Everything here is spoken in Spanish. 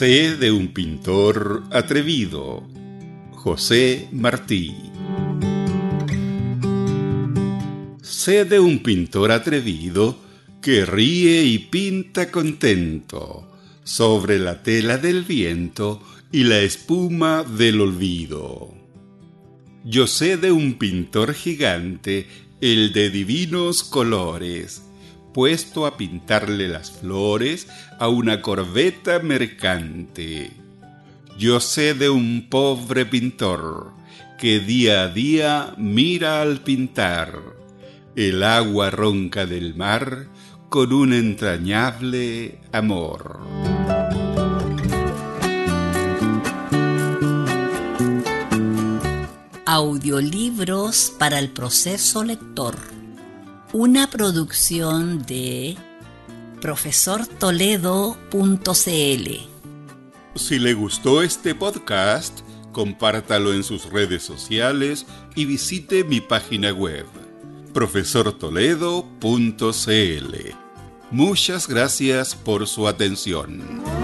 Sé de un pintor atrevido, José Martí. Sé de un pintor atrevido que ríe y pinta contento sobre la tela del viento y la espuma del olvido. Yo sé de un pintor gigante, el de divinos colores, puesto a pintarle las flores a una corbeta mercante. Yo sé de un pobre pintor que día a día mira al pintar el agua ronca del mar con un entrañable amor. Audiolibros para el proceso lector una producción de profesortoledo.cl. Si le gustó este podcast, compártalo en sus redes sociales y visite mi página web, profesortoledo.cl. Muchas gracias por su atención.